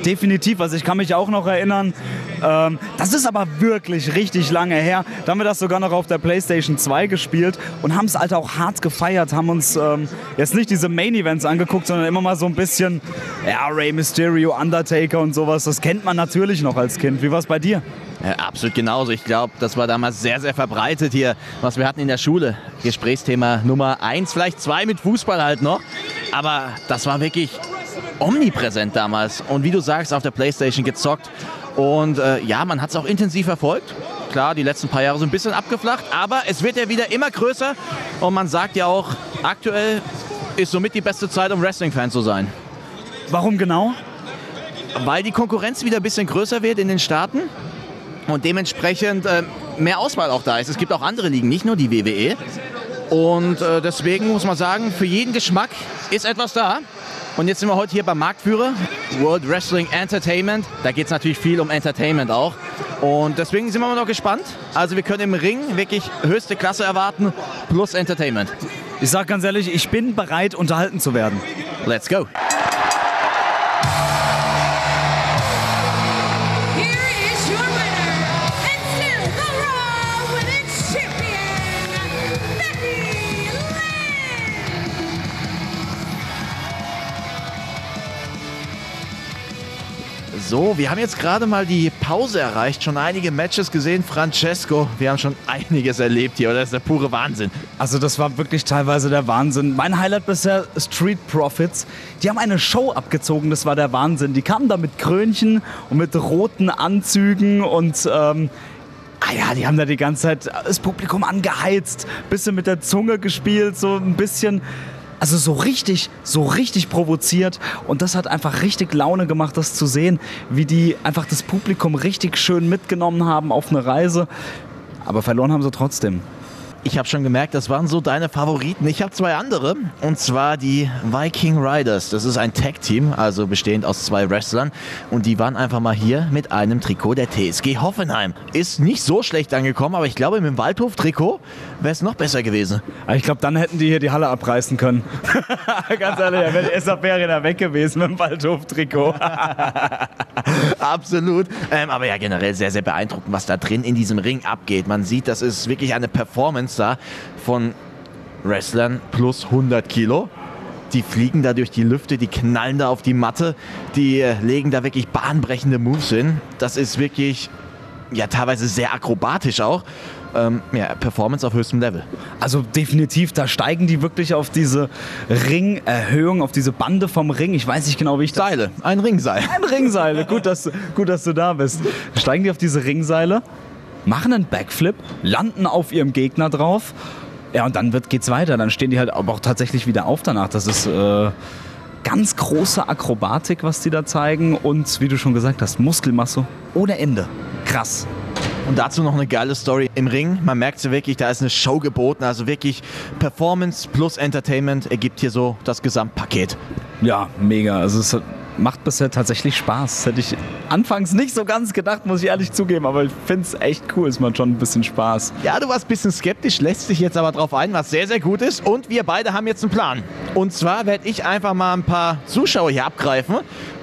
Definitiv, also ich kann mich auch noch erinnern, ähm, das ist aber wirklich richtig lange her. Da haben wir das sogar noch auf der PlayStation 2 gespielt und haben es Alter auch hart gefeiert, haben uns ähm, jetzt nicht diese Main Events angeguckt, sondern immer mal so ein bisschen, ja, Rey Mysterio, Undertaker und sowas. Das kennt man natürlich noch als Kind. Wie war es bei dir? Ja, absolut genauso. Ich glaube, das war damals sehr, sehr verbreitet hier, was wir hatten in der Schule. Gesprächsthema Nummer eins, vielleicht zwei mit Fußball halt noch. Aber das war wirklich omnipräsent damals. Und wie du sagst, auf der Playstation gezockt. Und äh, ja, man hat es auch intensiv verfolgt. Klar, die letzten paar Jahre so ein bisschen abgeflacht, aber es wird ja wieder immer größer. Und man sagt ja auch, aktuell ist somit die beste Zeit, um Wrestling-Fan zu sein. Warum genau? Weil die Konkurrenz wieder ein bisschen größer wird in den Staaten und dementsprechend äh, mehr Auswahl auch da ist. Es gibt auch andere Ligen, nicht nur die WWE. Und äh, deswegen muss man sagen, für jeden Geschmack ist etwas da. Und jetzt sind wir heute hier beim Marktführer, World Wrestling Entertainment. Da geht es natürlich viel um Entertainment auch. Und deswegen sind wir mal noch gespannt. Also wir können im Ring wirklich höchste Klasse erwarten, plus Entertainment. Ich sag ganz ehrlich, ich bin bereit, unterhalten zu werden. Let's go. So, wir haben jetzt gerade mal die Pause erreicht, schon einige Matches gesehen. Francesco, wir haben schon einiges erlebt hier, oder? Das ist der pure Wahnsinn. Also das war wirklich teilweise der Wahnsinn. Mein Highlight bisher Street Profits. Die haben eine Show abgezogen, das war der Wahnsinn. Die kamen da mit Krönchen und mit roten Anzügen und ähm, ah ja, die haben da die ganze Zeit das Publikum angeheizt, bisschen mit der Zunge gespielt, so ein bisschen. Also so richtig, so richtig provoziert. Und das hat einfach richtig Laune gemacht, das zu sehen, wie die einfach das Publikum richtig schön mitgenommen haben auf eine Reise. Aber verloren haben sie trotzdem. Ich habe schon gemerkt, das waren so deine Favoriten. Ich habe zwei andere. Und zwar die Viking Riders. Das ist ein Tag-Team, also bestehend aus zwei Wrestlern. Und die waren einfach mal hier mit einem Trikot der TSG Hoffenheim. Ist nicht so schlecht angekommen, aber ich glaube, mit dem Waldhof-Trikot wäre es noch besser gewesen. Ich glaube, dann hätten die hier die Halle abreißen können. Ganz ehrlich, da wäre die SAP Arena weg gewesen mit dem Waldhof-Trikot. Absolut. Ähm, aber ja, generell sehr, sehr beeindruckend, was da drin in diesem Ring abgeht. Man sieht, das ist wirklich eine Performance da von Wrestlern plus 100 Kilo. Die fliegen da durch die Lüfte, die knallen da auf die Matte, die äh, legen da wirklich bahnbrechende Moves hin. Das ist wirklich, ja, teilweise sehr akrobatisch auch. Ähm, ja, Performance auf höchstem Level. Also definitiv, da steigen die wirklich auf diese Ringerhöhung, auf diese Bande vom Ring. Ich weiß nicht genau, wie ich das... Seile, ein Ringseil. Ein Ringseile, gut dass, gut, dass du da bist. Steigen die auf diese Ringseile, machen einen Backflip, landen auf ihrem Gegner drauf. Ja, und dann wird, geht's weiter. Dann stehen die halt aber auch tatsächlich wieder auf danach. Das ist äh, ganz große Akrobatik, was die da zeigen. Und wie du schon gesagt hast, Muskelmasse ohne Ende. Krass. Und dazu noch eine geile Story im Ring. Man merkt sie wirklich, da ist eine Show geboten. Also wirklich Performance plus Entertainment ergibt hier so das Gesamtpaket. Ja, mega. Also es macht bisher tatsächlich Spaß. Das hätte ich anfangs nicht so ganz gedacht, muss ich ehrlich zugeben. Aber ich finde es echt cool. Es macht schon ein bisschen Spaß. Ja, du warst ein bisschen skeptisch, lässt sich jetzt aber drauf ein, was sehr, sehr gut ist. Und wir beide haben jetzt einen Plan. Und zwar werde ich einfach mal ein paar Zuschauer hier abgreifen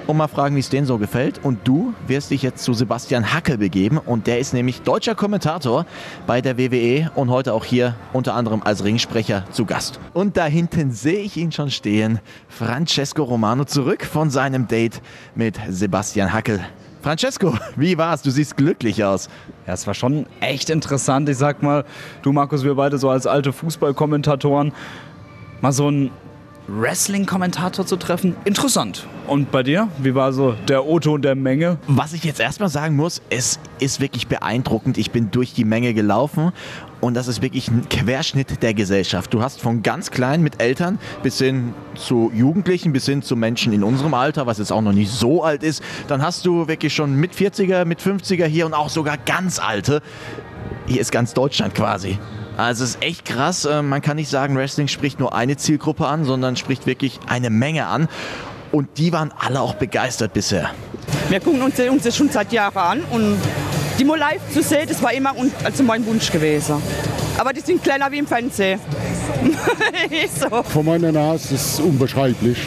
und mal fragen, wie es denen so gefällt. Und du wirst dich jetzt zu Sebastian Hackel begeben. Und der ist nämlich deutscher Kommentator bei der WWE und heute auch hier unter anderem als Ringsprecher zu Gast. Und da hinten sehe ich ihn schon stehen. Francesco Romano zurück von seinem Date mit Sebastian Hackel. Francesco, wie war's? Du siehst glücklich aus. Ja, es war schon echt interessant. Ich sag mal, du Markus, wir beide so als alte Fußballkommentatoren, mal so einen Wrestling-Kommentator zu treffen, interessant. Und bei dir? Wie war so der O-Ton der Menge? Was ich jetzt erstmal sagen muss, es ist wirklich beeindruckend. Ich bin durch die Menge gelaufen und das ist wirklich ein Querschnitt der Gesellschaft. Du hast von ganz klein mit Eltern bis hin zu Jugendlichen, bis hin zu Menschen in unserem Alter, was jetzt auch noch nicht so alt ist. Dann hast du wirklich schon mit 40er, mit 50er hier und auch sogar ganz alte. Hier ist ganz Deutschland quasi. Also es ist echt krass. Äh, Man kann nicht sagen, Wrestling spricht nur eine Zielgruppe an, sondern spricht wirklich eine Menge an. Und die waren alle auch begeistert bisher. Wir gucken uns, uns das schon seit Jahren an und die mal live zu sehen, das war immer also mein Wunsch gewesen. Aber die sind kleiner wie im Fernsehen. So. Von meiner Nase ist es unbeschreiblich.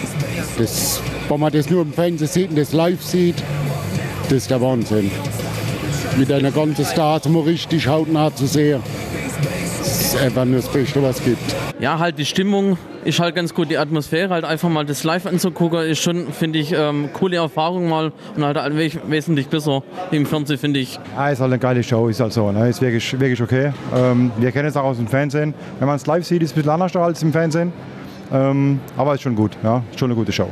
Das, wenn man das nur im Fernsehen sieht und das live sieht, das ist der Wahnsinn. Mit einer ganzen Stars mal richtig hautnah zu sehen. Einfach nur es gibt. Ja, halt die Stimmung ist halt ganz gut, die Atmosphäre, halt einfach mal das live anzugucken, ist schon, finde ich, ähm, coole Erfahrung mal und halt we- wesentlich besser im Fernsehen, finde ich. Ja, ist halt eine geile Show, ist halt so. Ne? Ist wirklich, wirklich okay. Ähm, wir kennen es auch aus dem Fernsehen. Wenn man es live sieht, ist es ein bisschen anders als im Fernsehen. Ähm, aber ist schon gut, ja. Ist schon eine gute Show.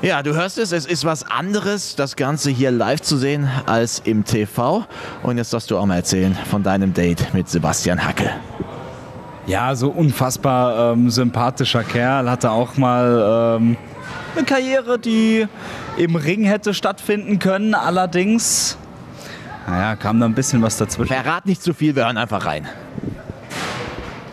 Ja, du hörst es, es ist was anderes, das Ganze hier live zu sehen, als im TV. Und jetzt darfst du auch mal erzählen von deinem Date mit Sebastian Hackel. Ja, so unfassbar ähm, sympathischer Kerl. Hatte auch mal ähm, eine Karriere, die im Ring hätte stattfinden können. Allerdings, naja, kam da ein bisschen was dazwischen. Verrat nicht zu viel, wir hören einfach rein.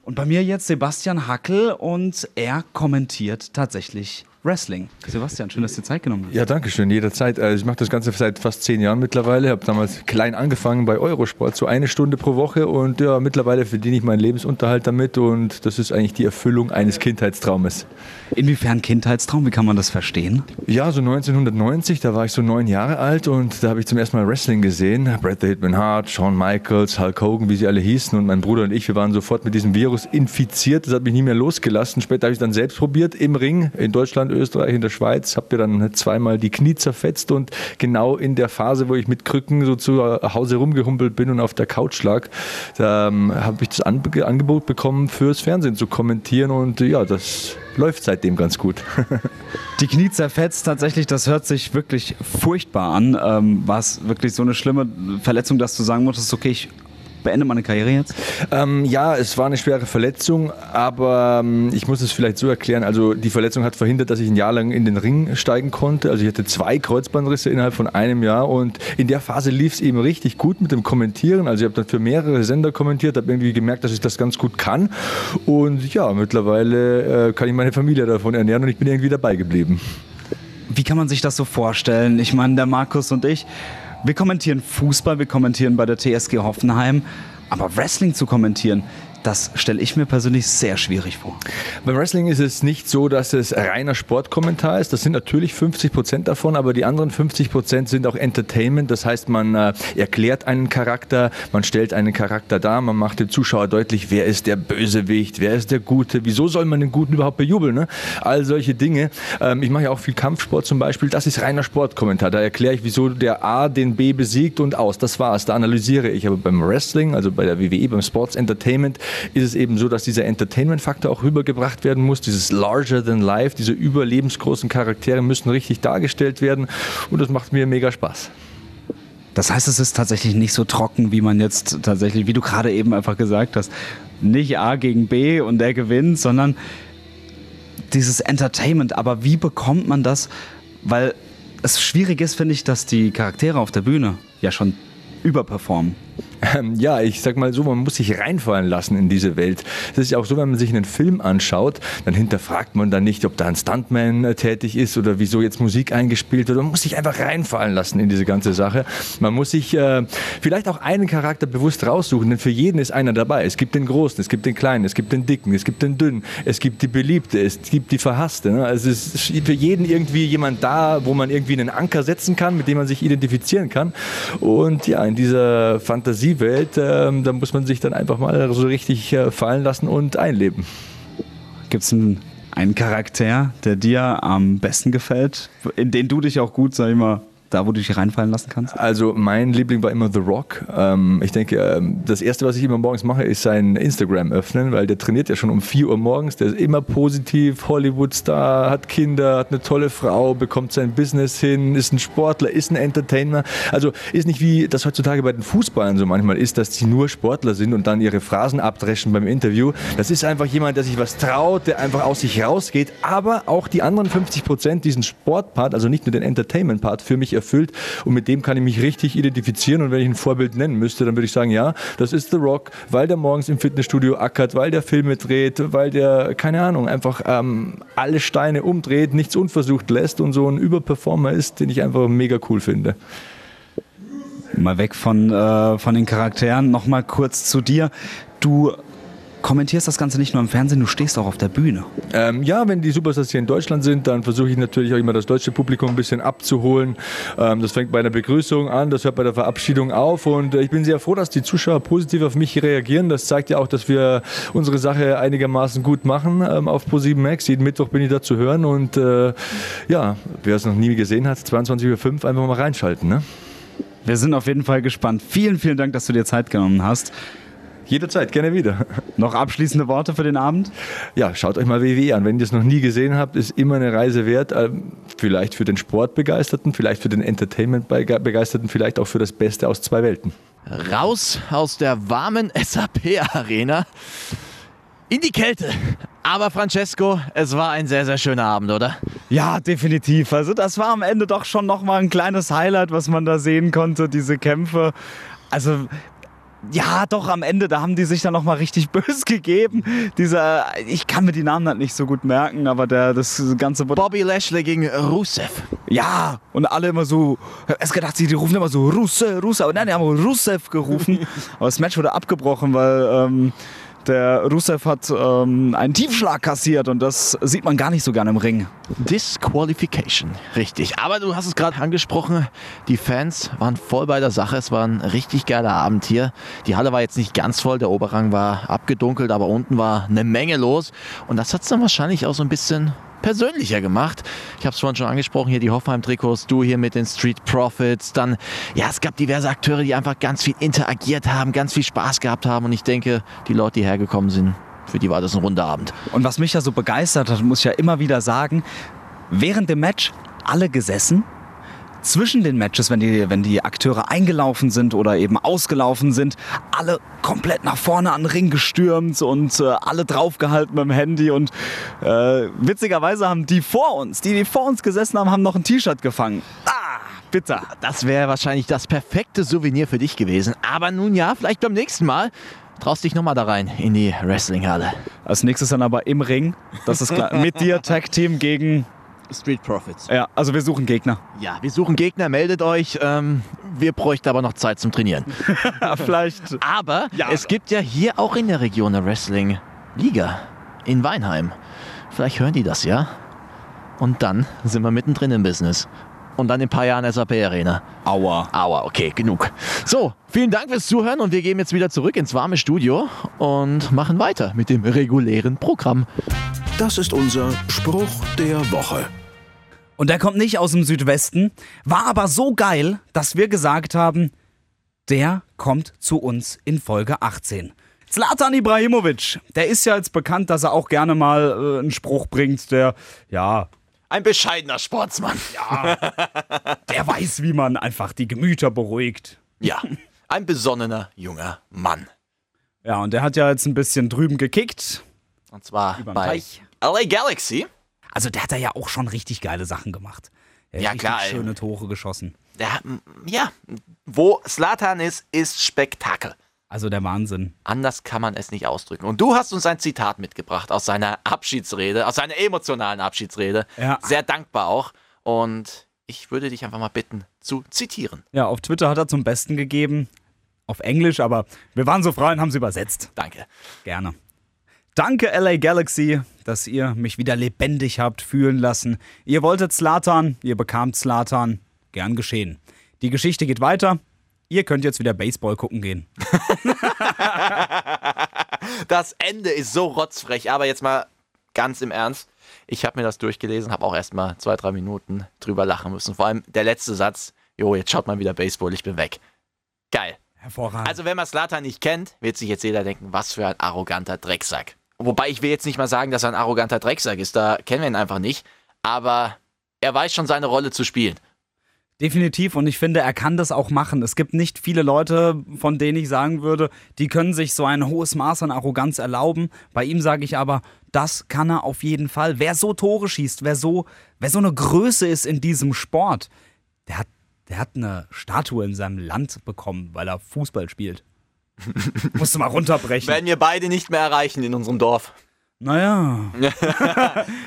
Und bei mir jetzt Sebastian Hackel und er kommentiert tatsächlich Wrestling. Sebastian, schön, dass du dir Zeit genommen hast. Ja, danke schön, jederzeit. Also ich mache das Ganze seit fast zehn Jahren mittlerweile. Habe damals klein angefangen bei Eurosport, so eine Stunde pro Woche. Und ja, mittlerweile verdiene ich meinen Lebensunterhalt damit. Und das ist eigentlich die Erfüllung eines Kindheitstraumes. Inwiefern Kindheitstraum? Wie kann man das verstehen? Ja, so 1990, da war ich so neun Jahre alt und da habe ich zum ersten Mal Wrestling gesehen. Bret the Hitman Hart, Shawn Michaels, Hulk Hogan, wie sie alle hießen. Und mein Bruder und ich, wir waren sofort mit diesem Virus infiziert. Das hat mich nie mehr losgelassen. Später habe ich es dann selbst probiert im Ring in Deutschland, Österreich, in der Schweiz. Habe mir dann zweimal die Knie zerfetzt und genau in der Phase, wo ich mit Krücken so zu Hause rumgehumpelt bin und auf der Couch lag, da ähm, habe ich das Ange Angebot bekommen, fürs Fernsehen zu kommentieren. Und ja, das läuft seitdem ganz gut. Die Knie zerfetzt tatsächlich, das hört sich wirklich furchtbar an. Ähm, War es wirklich so eine schlimme Verletzung, dass du sagen musstest, okay, ich beendet man eine Karriere jetzt? Ähm, ja, es war eine schwere Verletzung, aber ähm, ich muss es vielleicht so erklären. Also die Verletzung hat verhindert, dass ich ein Jahr lang in den Ring steigen konnte. Also ich hatte zwei Kreuzbandrisse innerhalb von einem Jahr und in der Phase lief es eben richtig gut mit dem Kommentieren. Also ich habe dann für mehrere Sender kommentiert, habe irgendwie gemerkt, dass ich das ganz gut kann. Und ja, mittlerweile äh, kann ich meine Familie davon ernähren und ich bin irgendwie dabei geblieben. Wie kann man sich das so vorstellen? Ich meine, der Markus und ich, wir kommentieren Fußball, wir kommentieren bei der TSG Hoffenheim, aber Wrestling zu kommentieren, das stelle ich mir persönlich sehr schwierig vor. Beim Wrestling ist es nicht so, dass es reiner Sportkommentar ist. Das sind natürlich 50 Prozent davon, aber die anderen 50 Prozent sind auch Entertainment. Das heißt, man äh, erklärt einen Charakter, man stellt einen Charakter dar, man macht dem Zuschauer deutlich, wer ist der Bösewicht, wer ist der Gute, wieso soll man den Guten überhaupt bejubeln. Ne? All solche Dinge. Ähm, ich mache ja auch viel Kampfsport zum Beispiel. Das ist reiner Sportkommentar. Da erkläre ich, wieso der A den B besiegt und aus. Das war's. Da analysiere ich. Aber beim Wrestling, also bei der WWE, beim Sports Entertainment, ist es eben so, dass dieser Entertainment-Faktor auch rübergebracht werden muss. Dieses larger than life, diese überlebensgroßen Charaktere müssen richtig dargestellt werden. Und das macht mir mega Spaß. Das heißt, es ist tatsächlich nicht so trocken, wie man jetzt tatsächlich, wie du gerade eben einfach gesagt hast, nicht A gegen B und der gewinnt, sondern dieses Entertainment. Aber wie bekommt man das? Weil es schwierig ist, finde ich, dass die Charaktere auf der Bühne ja schon überperformen. Ähm, ja, ich sag mal so, man muss sich reinfallen lassen in diese Welt. Es ist ja auch so, wenn man sich einen Film anschaut, dann hinterfragt man dann nicht, ob da ein Stuntman äh, tätig ist oder wieso jetzt Musik eingespielt wird. Man muss sich einfach reinfallen lassen in diese ganze Sache. Man muss sich äh, vielleicht auch einen Charakter bewusst raussuchen, denn für jeden ist einer dabei. Es gibt den Großen, es gibt den Kleinen, es gibt den Dicken, es gibt den Dünnen, es gibt die Beliebte, es gibt die Verhasste. Ne? Also es ist für jeden irgendwie jemand da, wo man irgendwie einen Anker setzen kann, mit dem man sich identifizieren kann. Und ja, in dieser Fantasiewelt, ähm, da muss man sich dann einfach mal so richtig äh, fallen lassen und einleben. Gibt es einen, einen Charakter, der dir am besten gefällt, in den du dich auch gut, sag ich mal, da wo du dich reinfallen lassen kannst? Also mein Liebling war immer The Rock. Ähm, ich denke, ähm, das Erste, was ich immer morgens mache, ist sein Instagram öffnen, weil der trainiert ja schon um 4 Uhr morgens. Der ist immer positiv, Hollywood-Star, hat Kinder, hat eine tolle Frau, bekommt sein Business hin, ist ein Sportler, ist ein Entertainer. Also ist nicht wie das heutzutage bei den Fußballern so manchmal ist, dass sie nur Sportler sind und dann ihre Phrasen abdreschen beim Interview. Das ist einfach jemand, der sich was traut, der einfach aus sich rausgeht, aber auch die anderen 50 Prozent diesen Sportpart, also nicht nur den Entertainment-Part, für mich erfüllt und mit dem kann ich mich richtig identifizieren und wenn ich ein Vorbild nennen müsste, dann würde ich sagen, ja, das ist The Rock, weil der morgens im Fitnessstudio ackert, weil der Filme dreht, weil der, keine Ahnung, einfach ähm, alle Steine umdreht, nichts unversucht lässt und so ein Überperformer ist, den ich einfach mega cool finde. Mal weg von, äh, von den Charakteren, noch mal kurz zu dir. Du kommentierst das Ganze nicht nur im Fernsehen, du stehst auch auf der Bühne. Ähm, ja, wenn die Superstars hier in Deutschland sind, dann versuche ich natürlich auch immer das deutsche Publikum ein bisschen abzuholen. Ähm, das fängt bei einer Begrüßung an, das hört bei der Verabschiedung auf und äh, ich bin sehr froh, dass die Zuschauer positiv auf mich reagieren. Das zeigt ja auch, dass wir unsere Sache einigermaßen gut machen ähm, auf Pro7 Max. Jeden Mittwoch bin ich da zu hören und äh, ja, wer es noch nie gesehen hat, 22.05 Uhr einfach mal reinschalten. Ne? Wir sind auf jeden Fall gespannt. Vielen, vielen Dank, dass du dir Zeit genommen hast. Jederzeit, gerne wieder. Noch abschließende Worte für den Abend? Ja, schaut euch mal WWE an. Wenn ihr es noch nie gesehen habt, ist immer eine Reise wert. Ähm, Vielleicht für den Sportbegeisterten, vielleicht für den Entertainment-Begeisterten, vielleicht auch für das Beste aus zwei Welten. Raus aus der warmen SAP-Arena in die Kälte. Aber Francesco, es war ein sehr, sehr schöner Abend, oder? Ja, definitiv. Also das war am Ende doch schon nochmal ein kleines Highlight, was man da sehen konnte, diese Kämpfe. Also ja, doch, am Ende, da haben die sich dann nochmal richtig böse gegeben. Dieser, ich kann mir die Namen halt nicht so gut merken, aber der, das ganze... Bobby Lashley gegen Rusev. Ja, und alle immer so, erst gedacht, die rufen immer so Russe, Russe, aber nein, die haben Rusev gerufen. aber das Match wurde abgebrochen, weil ähm, der Rusev hat ähm, einen Tiefschlag kassiert und das sieht man gar nicht so gerne im Ring. Disqualification, richtig. Aber du hast es gerade angesprochen, die Fans waren voll bei der Sache. Es war ein richtig geiler Abend hier. Die Halle war jetzt nicht ganz voll, der Oberrang war abgedunkelt, aber unten war eine Menge los. Und das hat es dann wahrscheinlich auch so ein bisschen persönlicher gemacht. Ich habe es vorhin schon angesprochen, hier die Hoffenheim-Trikots, du hier mit den Street Profits. Dann, ja, es gab diverse Akteure, die einfach ganz viel interagiert haben, ganz viel Spaß gehabt haben. Und ich denke, die Leute, die hergekommen sind, für die war das ein runder Abend. Und was mich ja so begeistert hat, muss ich ja immer wieder sagen, während dem Match alle gesessen, zwischen den Matches, wenn die, wenn die Akteure eingelaufen sind oder eben ausgelaufen sind, alle komplett nach vorne an den Ring gestürmt und äh, alle draufgehalten mit dem Handy. Und äh, witzigerweise haben die vor uns, die, die vor uns gesessen haben, haben noch ein T-Shirt gefangen. Ah, bitter. Das wäre wahrscheinlich das perfekte Souvenir für dich gewesen. Aber nun ja, vielleicht beim nächsten Mal traust dich nochmal da rein in die Wrestlinghalle. Als nächstes dann aber im Ring. Das ist klar. Mit dir Tag Team gegen. Street Profits. Ja, also wir suchen Gegner. Ja, wir suchen Gegner, meldet euch. Ähm, wir bräuchten aber noch Zeit zum Trainieren. Vielleicht. Aber es gibt ja hier auch in der Region eine Wrestling-Liga in Weinheim. Vielleicht hören die das ja. Und dann sind wir mittendrin im Business. Und dann in ein paar Jahren SAP Arena. Aua. Aua, okay, genug. So, vielen Dank fürs Zuhören und wir gehen jetzt wieder zurück ins warme Studio und machen weiter mit dem regulären Programm. Das ist unser Spruch der Woche. Und der kommt nicht aus dem Südwesten, war aber so geil, dass wir gesagt haben, der kommt zu uns in Folge 18. Zlatan Ibrahimovic, der ist ja jetzt bekannt, dass er auch gerne mal äh, einen Spruch bringt, der, ja, Ein bescheidener Sportsmann. Ja. der weiß, wie man einfach die Gemüter beruhigt. Ja, ein besonnener junger Mann. Ja, und der hat ja jetzt ein bisschen drüben gekickt. Und zwar bei Teich. LA Galaxy. Also der hat da ja auch schon richtig geile Sachen gemacht. Der hat Ja, klar. Schöne Tore geschossen. Der, ja, wo Slatan ist, ist Spektakel. Also der Wahnsinn. Anders kann man es nicht ausdrücken. Und du hast uns ein Zitat mitgebracht aus seiner Abschiedsrede, aus seiner emotionalen Abschiedsrede. Ja. Sehr dankbar auch. Und ich würde dich einfach mal bitten zu zitieren. Ja, auf Twitter hat er zum Besten gegeben. Auf Englisch, aber wir waren so frei und haben es übersetzt. Danke. Gerne. Danke, LA Galaxy, dass ihr mich wieder lebendig habt fühlen lassen. Ihr wolltet Slatan, ihr bekamt Slatan. Gern geschehen. Die Geschichte geht weiter. Ihr könnt jetzt wieder Baseball gucken gehen. Das Ende ist so rotzfrech, aber jetzt mal ganz im Ernst. Ich habe mir das durchgelesen, habe auch erst mal zwei, drei Minuten drüber lachen müssen. Vor allem der letzte Satz, jo, jetzt schaut mal wieder Baseball, ich bin weg. Geil. Hervorragend. Also wenn man Slatan nicht kennt, wird sich jetzt jeder denken, was für ein arroganter Drecksack. Wobei ich will jetzt nicht mal sagen, dass er ein arroganter Drecksack ist, da kennen wir ihn einfach nicht. Aber er weiß schon seine Rolle zu spielen. Definitiv und ich finde, er kann das auch machen. Es gibt nicht viele Leute, von denen ich sagen würde, die können sich so ein hohes Maß an Arroganz erlauben. Bei ihm sage ich aber, das kann er auf jeden Fall. Wer so Tore schießt, wer so, wer so eine Größe ist in diesem Sport, der hat, der hat eine Statue in seinem Land bekommen, weil er Fußball spielt. Musst du mal runterbrechen. Werden wir beide nicht mehr erreichen in unserem Dorf. Naja.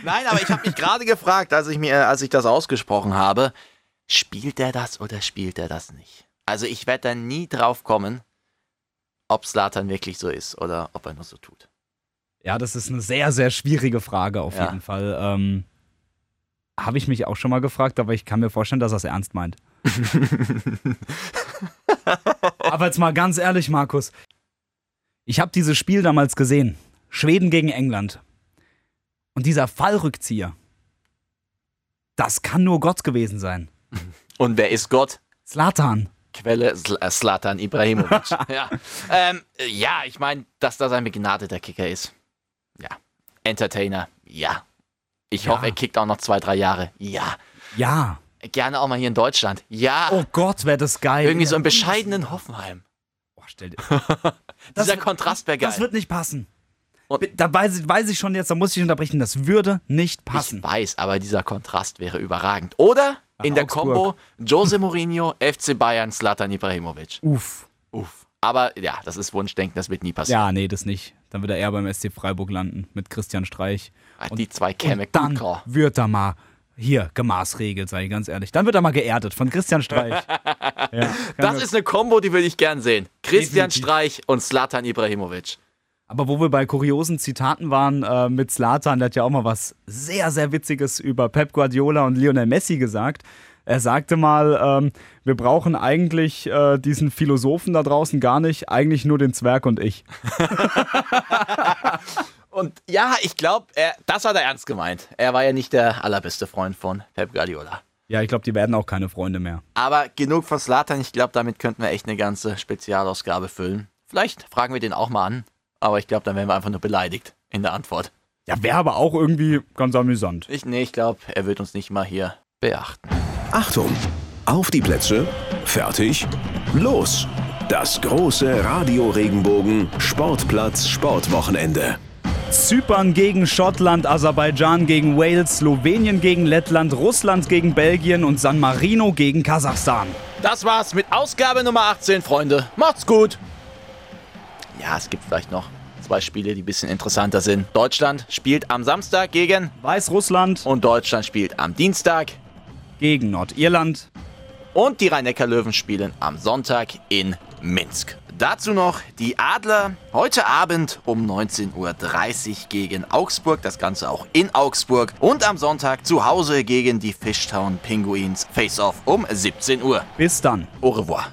Nein, aber ich habe mich gerade gefragt, als ich, mir, als ich das ausgesprochen habe, spielt er das oder spielt er das nicht? Also ich werde da nie drauf kommen, ob Slatan wirklich so ist oder ob er nur so tut. Ja, das ist eine sehr, sehr schwierige Frage auf Ja. jeden Fall. Ähm, Habe ich mich auch schon mal gefragt, aber ich kann mir vorstellen, dass er es ernst meint. aber jetzt mal ganz ehrlich, Markus. Ich habe dieses Spiel damals gesehen. Schweden gegen England. Und dieser Fallrückzieher, das kann nur Gott gewesen sein. Und wer ist Gott? Slatan. Quelle äh, Slatan Ibrahimovic. ja. Ähm, äh, ja, ich meine, dass das ein begnadeter Kicker ist. Ja. Entertainer. Ja. Ich Ja. hoffe, er kickt auch noch zwei, drei Jahre. Ja. Ja. Gerne auch mal hier in Deutschland. Ja. Oh Gott, wäre das geil. Irgendwie so im bescheidenen Hoffenheim. Boah, stell dir. Dieser Kontrast wäre geil. Das wird nicht passen. Da weiß, weiß ich schon jetzt, da muss ich unterbrechen, das würde nicht passen. Ich weiß, aber dieser Kontrast wäre überragend. Oder in der. Combo Jose Mourinho, FC Bayern, Slatan Ibrahimovic. Uff. Uff. Aber ja, das ist Wunschdenken, das wird nie passieren. Ja, nee, das nicht. Dann wird er eher beim SC Freiburg landen mit Christian Streich. Ah, die zwei käme und dann klar. wird er mal hier gemaßregelt, sei ich ganz ehrlich. Dann wird er mal geerdet von Christian Streich. ja, Das ist eine Combo, die würde ich gern sehen. Christian Definitiv. Streich und Slatan Ibrahimovic. Aber wo wir bei kuriosen Zitaten waren äh, mit Slatan, der hat ja auch mal was sehr, sehr Witziges über Pep Guardiola und Lionel Messi gesagt. Er sagte mal, ähm, wir brauchen eigentlich äh, diesen Philosophen da draußen gar nicht, eigentlich nur den Zwerg und ich. Und ja, ich glaube, das hat er ernst gemeint. Er war ja nicht der allerbeste Freund von Pep Guardiola. Ja, ich glaube, die werden auch keine Freunde mehr. Aber genug von Slatan. Ich glaube, damit könnten wir echt eine ganze Spezialausgabe füllen. Vielleicht fragen wir den auch mal an. Aber ich glaube, dann werden wir einfach nur beleidigt in der Antwort. Ja, wäre aber auch irgendwie ganz amüsant. Ich, nee, ich glaube, er wird uns nicht mal hier beachten. Achtung! Auf die Plätze, fertig, los. Das große Radio Regenbogen Sportplatz Sportwochenende. Zypern gegen Schottland, Aserbaidschan gegen Wales, Slowenien gegen Lettland, Russland gegen Belgien und San Marino gegen Kasachstan. Das war's mit Ausgabe Nummer 18, Freunde. Macht's gut. Ja, es gibt vielleicht noch zwei Spiele, die ein bisschen interessanter sind. Deutschland spielt am Samstag gegen Weißrussland und Deutschland spielt am Dienstag gegen Nordirland. Und die Rhein-Neckar-Löwen spielen am Sonntag in Minsk. Dazu noch die Adler heute Abend um 19.30 Uhr gegen Augsburg. Das Ganze auch in Augsburg. Und am Sonntag zu Hause gegen die Fishtown Penguins. Face-Off um 17 Uhr. Bis dann. Au revoir.